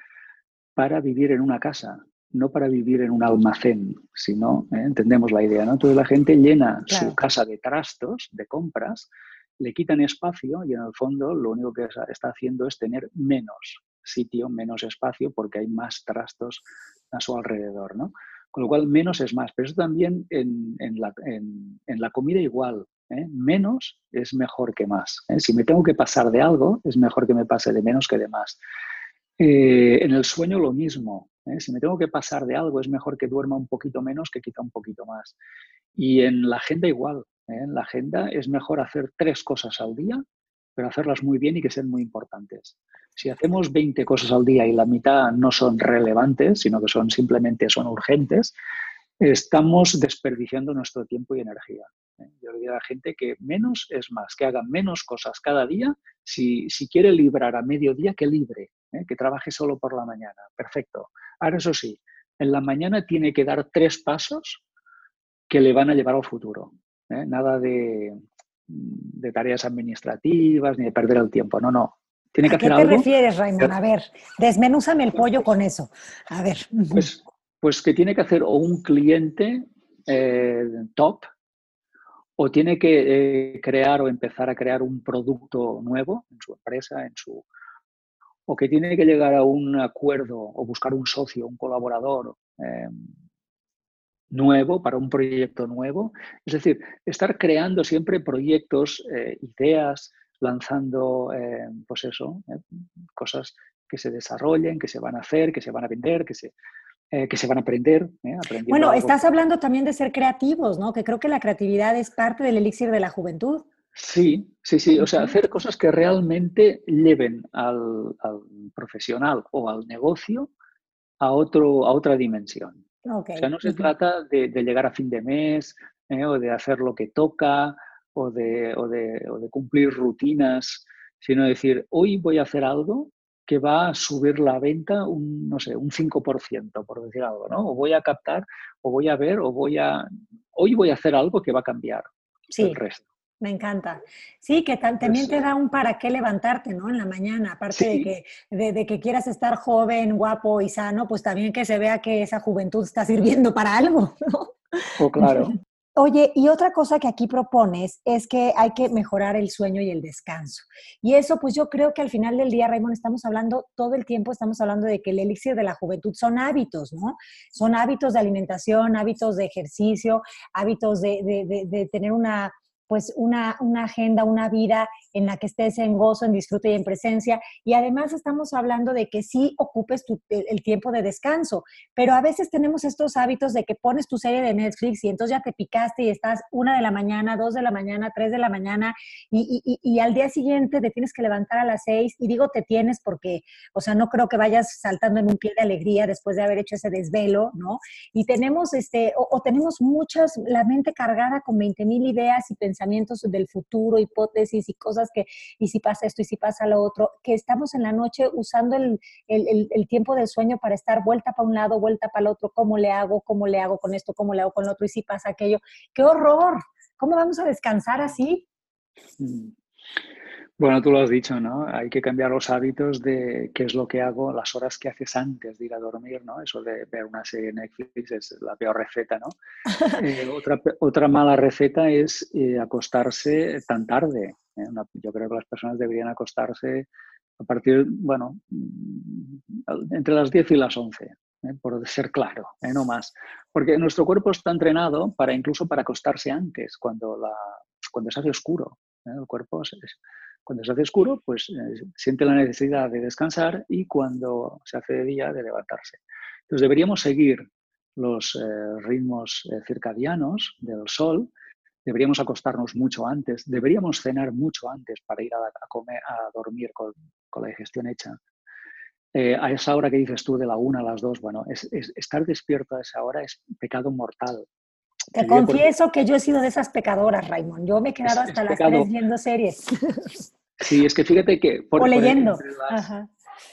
para vivir en una casa, no para vivir en un almacén, sino, ¿eh? entendemos la idea, ¿no? Entonces la gente llena claro. su casa de trastos, de compras, le quitan espacio y en el fondo lo único que está haciendo es tener menos sitio, menos espacio, porque hay más trastos a su alrededor, ¿no? Con lo cual, menos es más. Pero eso también en, en, la, en, en la, comida igual. ¿eh? Menos es mejor que más. ¿eh? Si me tengo que pasar de algo, es mejor que me pase de menos que de más. Eh, en el sueño lo mismo. ¿eh? Si me tengo que pasar de algo, es mejor que duerma un poquito menos que quizá un poquito más. Y en la agenda igual. ¿eh? En la agenda es mejor hacer tres cosas al día, pero hacerlas muy bien y que sean muy importantes. Si hacemos 20 cosas al día y la mitad no son relevantes, sino que son simplemente son urgentes, estamos desperdiciando nuestro tiempo y energía. Yo le digo a la gente que menos es más, que haga menos cosas cada día. Si, si quiere librar a mediodía, que libre, ¿eh? que trabaje solo por la mañana. Perfecto. Ahora, eso sí, en la mañana tiene que dar tres pasos que le van a llevar al futuro. ¿eh? Nada de, de tareas administrativas ni de perder el tiempo. No, no. Tiene que ¿A qué te algo. refieres, Raymond? A ver, desmenúzame el pollo con eso. A ver. Pues, pues que tiene que hacer o un cliente eh, top o tiene que eh, crear o empezar a crear un producto nuevo en su empresa, en su o que tiene que llegar a un acuerdo o buscar un socio, un colaborador eh, nuevo para un proyecto nuevo. Es decir, estar creando siempre proyectos, eh, ideas, lanzando, eh, pues eso, eh, cosas que se desarrollen, que se van a hacer, que se van a vender, que se, eh, que se van a aprender. bueno, algo. estás hablando también de ser creativos, ¿no? Que creo que la creatividad es parte del elixir de la juventud. Sí, sí, sí. O sea, hacer cosas que realmente lleven al, al profesional o al negocio a, otro, a otra dimensión. Okay. O sea, no se trata de, de, llegar a fin de mes eh, o de hacer lo que toca o de, o, de, o de, cumplir rutinas, sino decir, hoy voy a hacer algo que va a subir la venta un, no sé, un 5%, por decir algo, ¿no? O voy a captar, o voy a ver, o voy a... Hoy voy a hacer algo que va a cambiar sí. el resto. Me encanta. Sí, que también te da un para qué levantarte, ¿no? En la mañana, aparte sí. de, que, de, de, que quieras estar joven, guapo y sano, pues también que se vea que esa juventud está sirviendo para algo, *laughs* ¿no? Oh, claro. Oye, y otra cosa que aquí propones es que hay que mejorar el sueño y el descanso. Y eso, pues yo creo que al final del día, Raymond, estamos hablando todo el tiempo, estamos hablando de que el elixir de la juventud son hábitos, ¿no? Son hábitos de alimentación, hábitos de ejercicio, hábitos de, de, de, de tener una pues una, una agenda, una vida en la que estés en gozo, en disfrute y en presencia. Y además estamos hablando de que sí ocupes el tiempo de descanso, pero a veces tenemos estos hábitos de que pones tu serie de Netflix y entonces ya te picaste y estás una de la mañana, dos de la mañana, tres de la mañana y, y, al día siguiente te tienes que levantar a las seis y digo te tienes porque, o sea, no creo que vayas saltando en un pie de alegría después de haber hecho ese desvelo, ¿no? Y tenemos, este, o, tenemos muchas, la mente cargada con 20 mil ideas y pensamientos del futuro, hipótesis y cosas que, y si pasa esto y si pasa lo otro, que estamos en la noche usando el, el, el tiempo del sueño para estar vuelta para un lado, vuelta para el otro, cómo le hago, cómo le hago con esto, cómo le hago con lo otro y si pasa aquello. ¡Qué horror! ¿Cómo vamos a descansar así? Bueno, tú lo has dicho, ¿no? Hay que cambiar los hábitos de qué es lo que hago, las horas que haces antes de ir a dormir, ¿no? Eso de ver una serie en Netflix es la peor receta, ¿no? *laughs* Eh, otra, otra mala receta es eh, acostarse tan tarde. ¿eh? yo creo que las personas deberían acostarse a partir, bueno, mm, entre las 10 y las 11, por ser claro, no más. Porque nuestro cuerpo está entrenado para incluso para acostarse antes, cuando, la, cuando se hace oscuro. El cuerpo es, cuando se hace oscuro, pues eh, siente la necesidad de descansar y cuando se hace de día, de levantarse. Entonces deberíamos seguir los eh, ritmos eh, circadianos del sol, deberíamos acostarnos mucho antes, deberíamos cenar mucho antes para ir a, comer, a dormir con, la digestión hecha. a esa hora que dices tú de la una a las dos, bueno, es, estar despierto a esa hora es pecado mortal. Te confieso que yo he sido de esas pecadoras, Raymond. Yo me he quedado hasta las tres viendo series. *laughs* Sí, es que fíjate que... Por, o leyendo.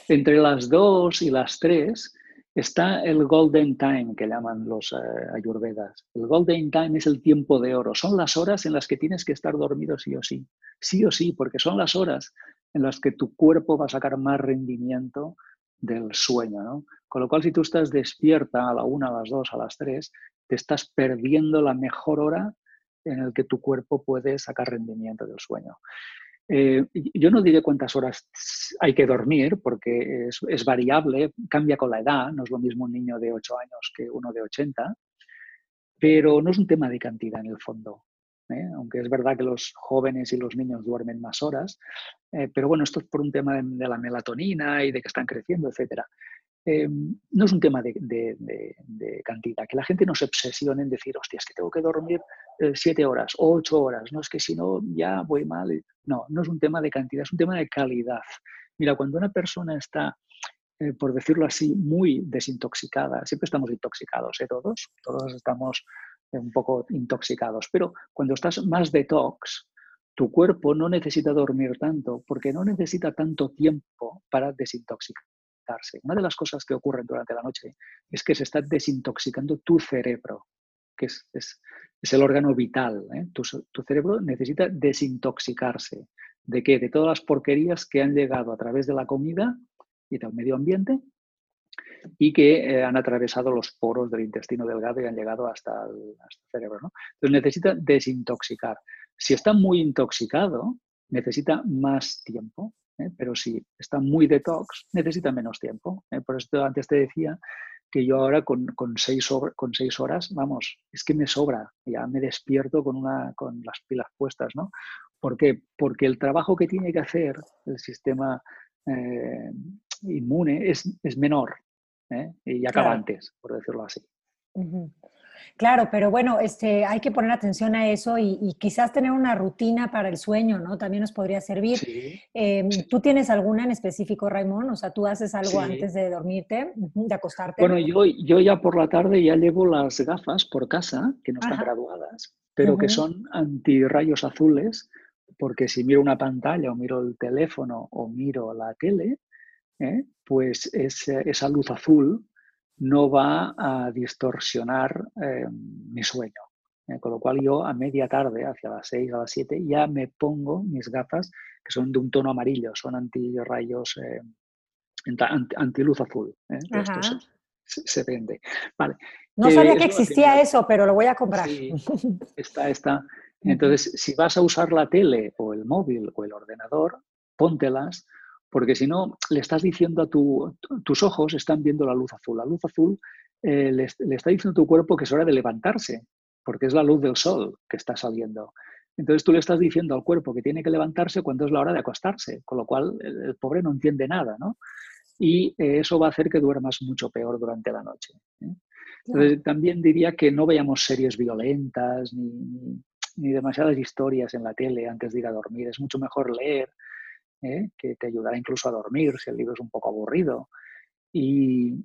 entre, las, dos y las tres está el golden time que llaman los eh, ayurvedas. El golden time es el tiempo de oro. Son las horas en las que tienes que estar dormido sí o sí. Sí o sí, porque son las horas en las que tu cuerpo va a sacar más rendimiento del sueño, ¿no? Con lo cual, si tú estás despierta a la una, a las dos, a las tres, te estás perdiendo la mejor hora en el que tu cuerpo puede sacar rendimiento del sueño. Eh, yo no diré cuántas horas hay que dormir porque es, variable, cambia con la edad, no es lo mismo un niño de 8 años que uno de 80, pero no es un tema de cantidad en el fondo. ¿eh? Aunque es verdad que los jóvenes y los niños duermen más horas, eh, pero bueno, esto es por un tema de, de, la melatonina y de que están creciendo, etcétera. Em, no es un tema de, cantidad, que la gente no se obsesione en decir, hostia, es que tengo que dormir eh, siete horas, ocho horas, no es que si no ya voy mal. No, no es un tema de cantidad, es un tema de calidad. Mira, cuando una persona está, eh, por decirlo así, muy desintoxicada, siempre estamos intoxicados, ¿eh? todos, todos estamos un poco intoxicados, pero cuando estás más detox, tu cuerpo no necesita dormir tanto porque no necesita tanto tiempo para desintoxicar una de las cosas que ocurren durante la noche es que se está desintoxicando tu cerebro, que es, el órgano vital. ¿eh? Tu, cerebro necesita desintoxicarse. ¿De qué? De todas las porquerías que han llegado a través de la comida y del medio ambiente y que eh, han atravesado los poros del intestino delgado y han llegado hasta el, cerebro. Entonces necesita desintoxicar. Si está muy intoxicado, necesita más tiempo. ¿Eh? pero si está muy detox, necesita menos tiempo. ¿eh? Por eso antes te decía que yo ahora con, con, seis, con seis horas, vamos, es que me sobra, ya me despierto con, una, con las pilas puestas, ¿no? ¿Por qué? Porque el trabajo que tiene que hacer el sistema eh, inmune es, es menor y acaba antes, por decirlo así. Claro, pero bueno, este, hay que poner atención a eso y, quizás tener una rutina para el sueño, ¿no? También nos podría servir. Em, ¿Tú tienes alguna en específico, Raymond? O sea, ¿tú haces algo antes de dormirte, de acostarte? Bueno, yo, yo ya por la tarde ya llevo las gafas por casa, que no están graduadas, pero que son antirrayos azules, porque si miro una pantalla o miro el teléfono o miro la tele, ¿eh? pues esa luz azul no va a distorsionar eh, mi sueño. Eh, con lo cual yo a media tarde, hacia las 6 a las 7, ya me pongo mis gafas, que son de un tono amarillo, son antirrayos, eh, anti, luz azul. Esto se, vende. Vale. No sabía que existía eso, pero lo voy a comprar. Sí, *laughs* está, está. Entonces, si vas a usar la tele o el móvil o el ordenador, póntelas porque si no, le estás diciendo a tu, tus ojos, están viendo la luz azul. La luz azul eh, le, está diciendo a tu cuerpo que es hora de levantarse, porque es la luz del sol que está saliendo. Entonces tú le estás diciendo al cuerpo que tiene que levantarse cuando es la hora de acostarse, con lo cual el, pobre no entiende nada, ¿no? Y eh, eso va a hacer que duermas mucho peor durante la noche. ¿eh? Entonces, también diría que no veamos series violentas ni, ni, demasiadas historias en la tele antes de ir a dormir. Es mucho mejor leer, ¿eh? que te ayudará incluso a dormir si el libro es un poco aburrido. Y,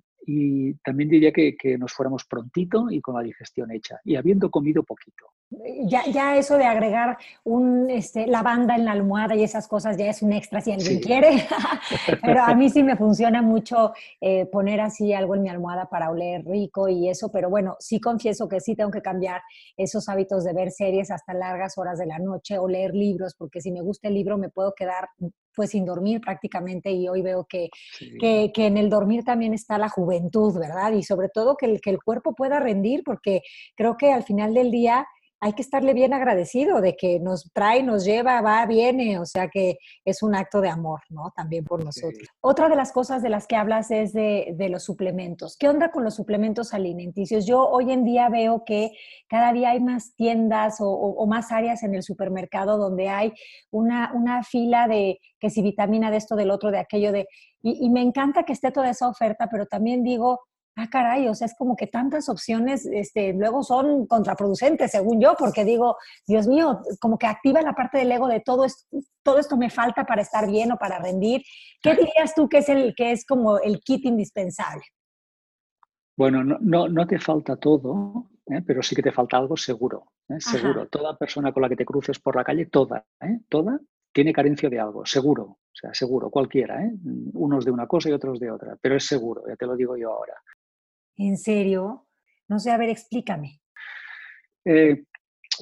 también diría que, nos fuéramos prontito y con la digestión hecha y habiendo comido poquito. Ya, ya eso de agregar un este, lavanda en la almohada y esas cosas ya es un extra si alguien quiere, *laughs* pero a mí sí me funciona mucho eh, poner así algo en mi almohada para oler rico y eso, pero bueno, sí confieso que sí tengo que cambiar esos hábitos de ver series hasta largas horas de la noche o leer libros, porque si me gusta el libro me puedo quedar pues sin dormir prácticamente y hoy veo que, que, que, en el dormir también está la juventud, ¿verdad? Y sobre todo que el, que el cuerpo pueda rendir, porque creo que al final del día hay que estarle bien agradecido de que nos trae, nos lleva, va, viene, o sea que es un acto de amor, ¿no? También por nosotros. Otra de las cosas de las que hablas es de, los suplementos. ¿Qué onda con los suplementos alimenticios? Yo hoy en día veo que cada día hay más tiendas o, más áreas en el supermercado donde hay una, una fila de que si vitamina de esto, del otro, de aquello, de... y me encanta que esté toda esa oferta, pero también digo, ah, caray, o sea, es como que tantas opciones este, luego son contraproducentes, según yo, porque digo, Dios mío, como que activa la parte del ego de todo esto, todo esto me falta para estar bien o para rendir. ¿Qué dirías tú que es, el, que es como el kit indispensable? Bueno, no, no, te falta todo, ¿eh? pero sí que te falta algo seguro, ¿eh? seguro. Toda persona con la que te cruces por la calle, toda, ¿eh? toda, tiene carencia de algo, seguro, o sea, seguro, cualquiera, unos de una cosa y otros de otra, pero es seguro, ya te lo digo yo ahora. ¿En serio? No sé, a ver, explícame. Eh,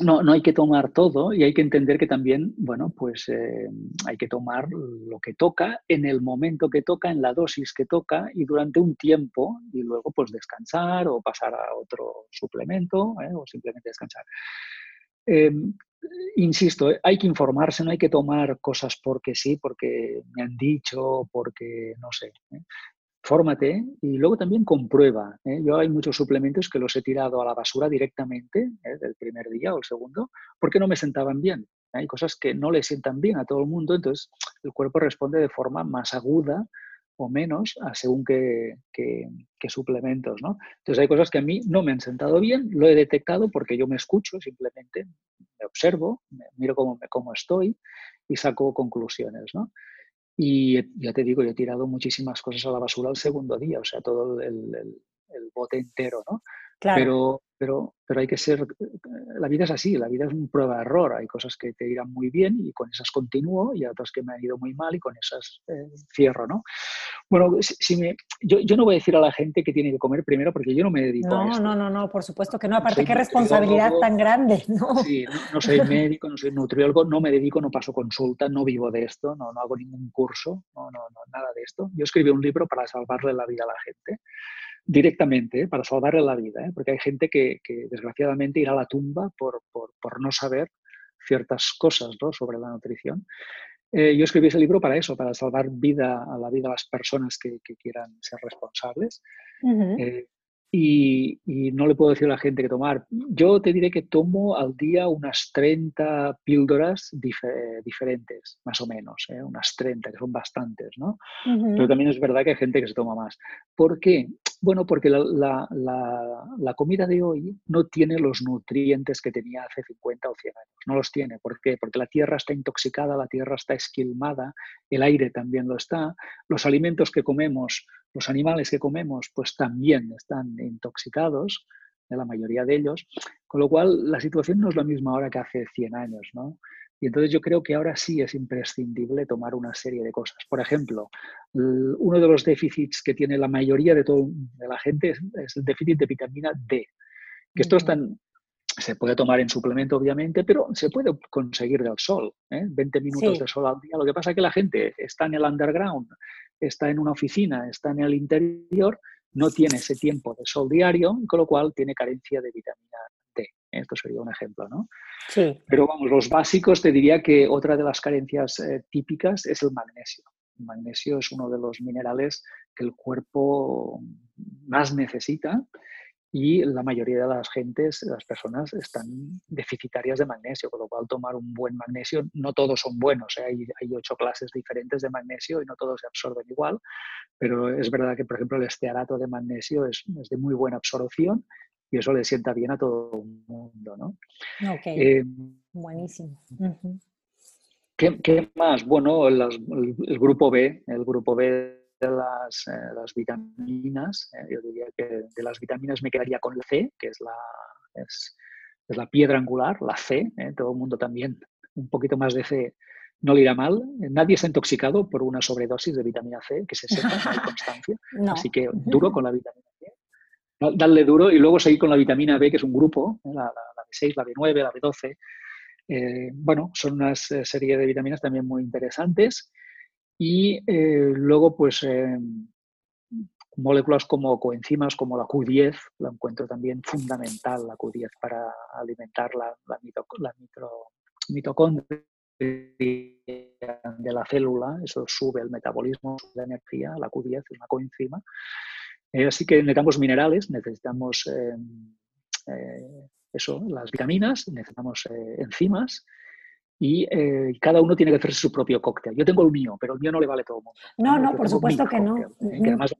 no, no hay que tomar todo y hay que entender que también, bueno, pues eh, hay que tomar lo que toca en el momento que toca, en la dosis que toca y durante un tiempo y luego pues descansar o pasar a otro suplemento ¿eh? o simplemente descansar. Insisto, hay que informarse, no hay que tomar cosas porque sí, porque me han dicho, porque no sé fórmate y luego también comprueba. ¿eh? Yo hay muchos suplementos que los he tirado a la basura directamente, ¿eh? del primer día o el segundo, porque no me sentaban bien. Hay cosas que no le sientan bien a todo el mundo, entonces el cuerpo responde de forma más aguda o menos a según qué, suplementos. ¿no? Entonces hay cosas que a mí no me han sentado bien, lo he detectado porque yo me escucho simplemente, me observo, miro cómo, cómo estoy y saco conclusiones. ¿no? Y ya te digo, yo he tirado muchísimas cosas a la basura el segundo día, o sea, todo el, el, bote entero, ¿no? Claro. Pero, pero, pero hay que ser, la vida es así, la vida es un prueba-error, hay cosas que te irán muy bien y con esas continúo y otras que me han ido muy mal y con esas eh, cierro, ¿no? Bueno, si, me, yo, yo, no voy a decir a la gente que tiene que comer primero porque yo no me dedico no, a eso. No, no, no, por supuesto que no, aparte qué responsabilidad tan grande, *laughs* ¿no? Sí, no, soy médico, no soy nutriólogo, no me dedico, no paso consulta, no vivo de esto, no, no hago ningún curso, no, no, no, nada de esto. Yo escribí un libro para salvarle la vida a la gente directamente ¿eh? para salvarle la vida, ¿eh? porque hay gente que, desgraciadamente irá a la tumba por, no saber ciertas cosas sobre la nutrición. Eh, yo escribí ese libro para eso, para salvar vida a la vida de las personas que, quieran ser responsables. Y, no le puedo decir a la gente que tomar. Yo te diré que tomo al día unas 30 píldoras diferentes, más o menos, ¿eh? unas 30, que son bastantes, ¿no? Pero también es verdad que hay gente que se toma más. ¿Por qué? Bueno, porque la, la, comida de hoy no tiene los nutrientes que tenía hace 50 o 100 años. No los tiene. ¿Por qué? Porque la tierra está intoxicada, la tierra está esquilmada, el aire también lo está, los alimentos que comemos los animales que comemos pues también están intoxicados, la mayoría de ellos, con lo cual la situación no es la misma ahora que hace 100 años, ¿no? Y entonces yo creo que ahora sí es imprescindible tomar una serie de cosas. Por ejemplo, uno de los déficits que tiene la mayoría de, todo, de la gente es, el déficit de vitamina D, que esto se puede tomar en suplemento, obviamente, pero se puede conseguir del sol, ¿eh? 20 minutos de sol al día. Lo que pasa es que la gente está en el underground, está en una oficina, está en el interior, no tiene ese tiempo de sol diario, con lo cual tiene carencia de vitamina D. Esto sería un ejemplo, ¿no? Sí. Pero vamos, los básicos te diría que otra de las carencias eh, típicas es el magnesio. El magnesio es uno de los minerales que el cuerpo más necesita y la mayoría de las gentes, las personas, están deficitarias de magnesio, con lo cual tomar un buen magnesio, no todos son buenos, ¿eh? hay, hay, ocho clases diferentes de magnesio y no todos se absorben igual, pero es verdad que, por ejemplo, el estearato de magnesio es, es de muy buena absorción y eso le sienta bien a todo el mundo, ¿no? Ok, eh, buenísimo. ¿qué, más? Bueno, el, el grupo B, el grupo B las, eh, las vitaminas, eh, yo diría que de las vitaminas me quedaría con la C, que es la, es, la piedra angular, la C, todo el mundo también, un poquito más de C no le irá mal. Nadie ha intoxicado por una sobredosis de vitamina C, que se sepa, no hay *laughs* constancia. Así que duro con la vitamina C. Darle duro y luego seguir con la vitamina B, que es un grupo, la, la, B6, la B9, la B12. bueno, son una serie de vitaminas también muy interesantes. Y eh, luego, pues, eh, moléculas como coenzimas, como la Q10, la encuentro también fundamental, la Q10, para alimentar la, la, mitocondria de la célula, eso sube el metabolismo, sube la energía, la Q10 es una coenzima. Eh, así que necesitamos minerales, necesitamos eso, las vitaminas, necesitamos enzimas y eh, cada uno tiene que hacerse su propio cóctel. Yo tengo el mío, pero el mío no le vale todo el mundo. No, no, por supuesto que no. ¿eh? que además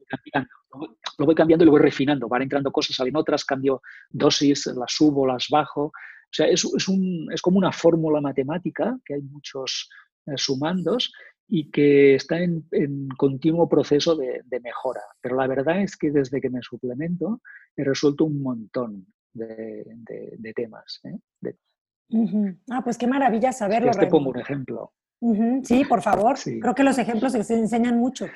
lo voy, cambiando, y lo voy refinando. Van entrando cosas, salen otras, cambio dosis, las subo, las bajo. O sea, es, es, un, es como una fórmula matemática que hay muchos eh, sumandos y que está en, en continuo proceso de, de, mejora. Pero la verdad es que desde que me suplemento he resuelto un montón de, de temas. ¿eh? Ah, pues qué maravilla saberlo. Este pongo un ejemplo. Sí, por favor. Creo que los ejemplos se enseñan mucho.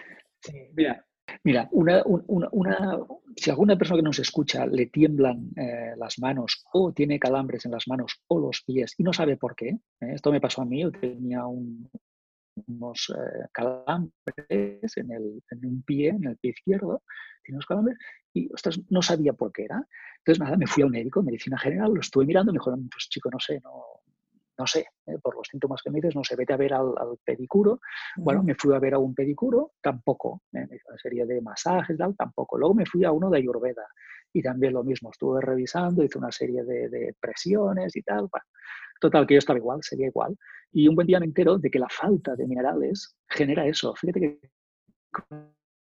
mira, mira una, una, si alguna persona que nos escucha le tiemblan eh, las manos o tiene calambres en las manos o los pies y no sabe por qué, ¿eh? esto me pasó a mí, yo tenía unos eh, calambres en, el, en un pie, en el pie izquierdo, tiene unos calambres y no sabía por qué era. Entonces, nada, me fui al médico, medicina general, lo estuve mirando, me dijo, pues chico, no sé, no, no sé, eh, por los síntomas que me dices, no sé, vete a ver al, pedicuro. Bueno, me fui a ver a un pedicuro, tampoco. Eh, una serie de masajes, tal, tampoco. Luego me fui a uno de Ayurveda y también lo mismo, estuve revisando, hice una serie de, presiones y tal. total, que yo estaba igual, sería igual. Y un buen día me entero de que la falta de minerales genera eso. Fíjate que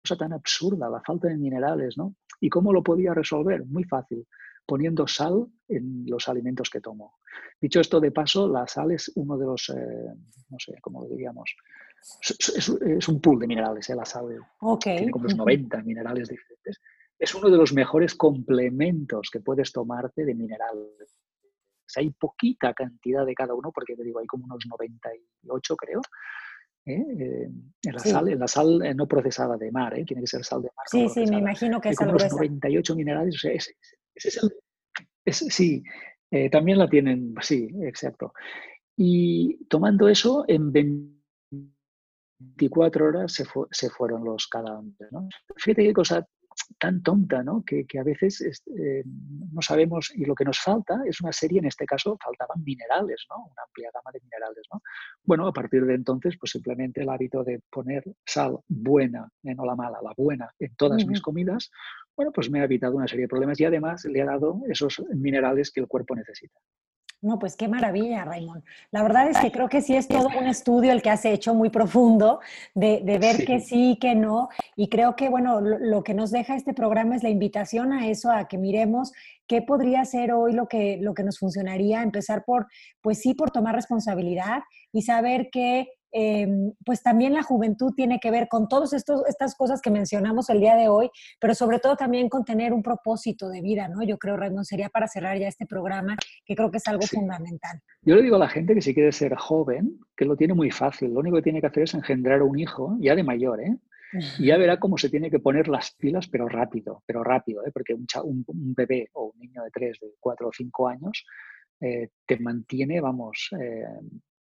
cosa tan absurda, la falta de minerales, ¿no? ¿Y cómo lo podía resolver? Muy fácil, poniendo sal en los alimentos que tomo. Dicho esto de paso, la sal es uno de los, eh, no sé, ¿cómo lo diríamos? Es, un pool de minerales, ¿eh? la sal. Tiene como unos 90 minerales diferentes. Es uno de los mejores complementos que puedes tomarte de minerales. Hay poquita cantidad de cada uno, porque te digo, hay como unos 98, creo. ¿eh? Eh, en, la sal, en la sal eh, no procesada de mar, tiene que ser sal de mar. Sí, sí, me imagino que es algo unos 98 minerales, o sea, ese, es el, sí, también la tienen, sí, exacto. Y tomando eso, en 24 horas se, se fueron los cadáveres. ¿no? Fíjate qué cosa tan tonta, ¿no? Que, a veces eh, no sabemos y lo que nos falta es una serie, en este caso faltaban minerales, ¿no? Una amplia gama de minerales, ¿no? Bueno, a partir de entonces, pues simplemente el hábito de poner sal buena, eh, no la mala, la buena, en todas mis comidas, bueno, pues me ha evitado una serie de problemas y además le ha dado esos minerales que el cuerpo necesita. No, pues qué maravilla, Raymond. La verdad es que creo que sí es todo un estudio el que has hecho muy profundo de, ver que sí, que no. Y creo que, bueno, lo, que nos deja este programa es la invitación a eso, a que miremos qué podría ser hoy lo que, lo que nos funcionaría. Empezar por, pues sí, por tomar responsabilidad y saber que Em, pues también la juventud tiene que ver con todas estas cosas que mencionamos el día de hoy, pero sobre todo también con tener un propósito de vida, ¿no? Yo creo, Raymond, sería para cerrar ya este programa, que creo que es algo fundamental. Yo le digo a la gente que si quiere ser joven, que lo tiene muy fácil, lo único que tiene que hacer es engendrar un hijo, ya de mayor, ¿eh? *laughs* Y ya verá cómo se tiene que poner las pilas, pero rápido, pero rápido, ¿eh? porque un, un, bebé o un niño de 3, de 4 o 5 años eh, te mantiene, vamos, eh,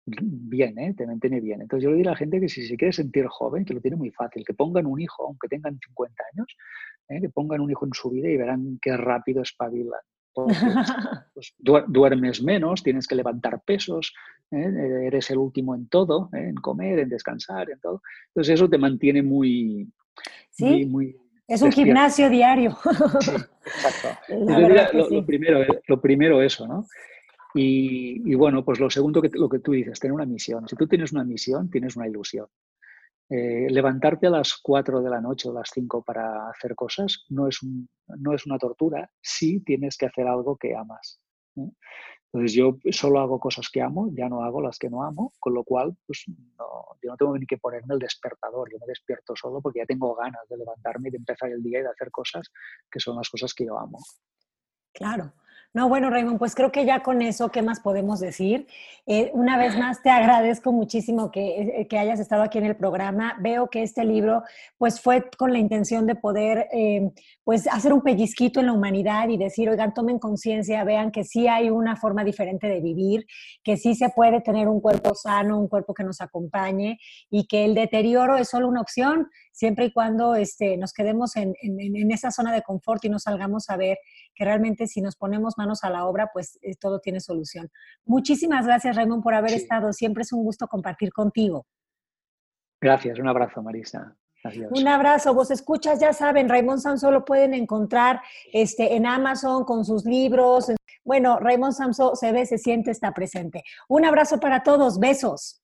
bien, ¿eh? te mantiene bien. Entonces yo le digo a la gente que si se quiere sentir joven, que lo tiene muy fácil, que pongan un hijo, aunque tengan 50 años, ¿eh? que pongan un hijo en su vida y verán qué rápido espabilan. *laughs* Pues, duermes menos, tienes que levantar pesos, ¿eh? eres el último en todo, ¿eh? en comer, en descansar, en todo. Entonces eso te mantiene muy, ¿Sí? muy, Es un gimnasio diario. exacto. *laughs* lo, primero, lo primero eso, ¿no? Y, bueno, pues lo segundo que lo que tú dices, tener una misión. Si tú tienes una misión, tienes una ilusión. Eh, levantarte a las 4 de la noche o las 5 para hacer cosas no es, no es una tortura si tienes que hacer algo que amas. ¿eh? Entonces yo solo hago cosas que amo, ya no hago las que no amo, con lo cual pues no, yo no tengo ni que ponerme el despertador, yo me despierto solo porque ya tengo ganas de levantarme y de empezar el día y de hacer cosas que son las cosas que yo amo. Claro. No, bueno, Raymond, pues creo que ya con eso, ¿qué más podemos decir? Eh, una vez más, te agradezco muchísimo que, eh, que, hayas estado aquí en el programa. Veo que este libro, pues fue con la intención de poder, eh, pues hacer un pellizquito en la humanidad y decir, oigan, tomen conciencia, vean que sí hay una forma diferente de vivir, que sí se puede tener un cuerpo sano, un cuerpo que nos acompañe y que el deterioro es solo una opción, siempre y cuando este, nos quedemos en, en, esa zona de confort y no salgamos a ver que realmente si nos ponemos manos a la obra, pues eh, todo tiene solución. Muchísimas gracias, Raymond, por haber estado. Siempre es un gusto compartir contigo. Gracias, un abrazo, Marisa. Adiós. Un abrazo, vos escuchas, ya saben, Raymond Samso lo pueden encontrar este, en Amazon con sus libros. Bueno, Raymond Samso se ve, se siente, está presente. Un abrazo para todos, besos.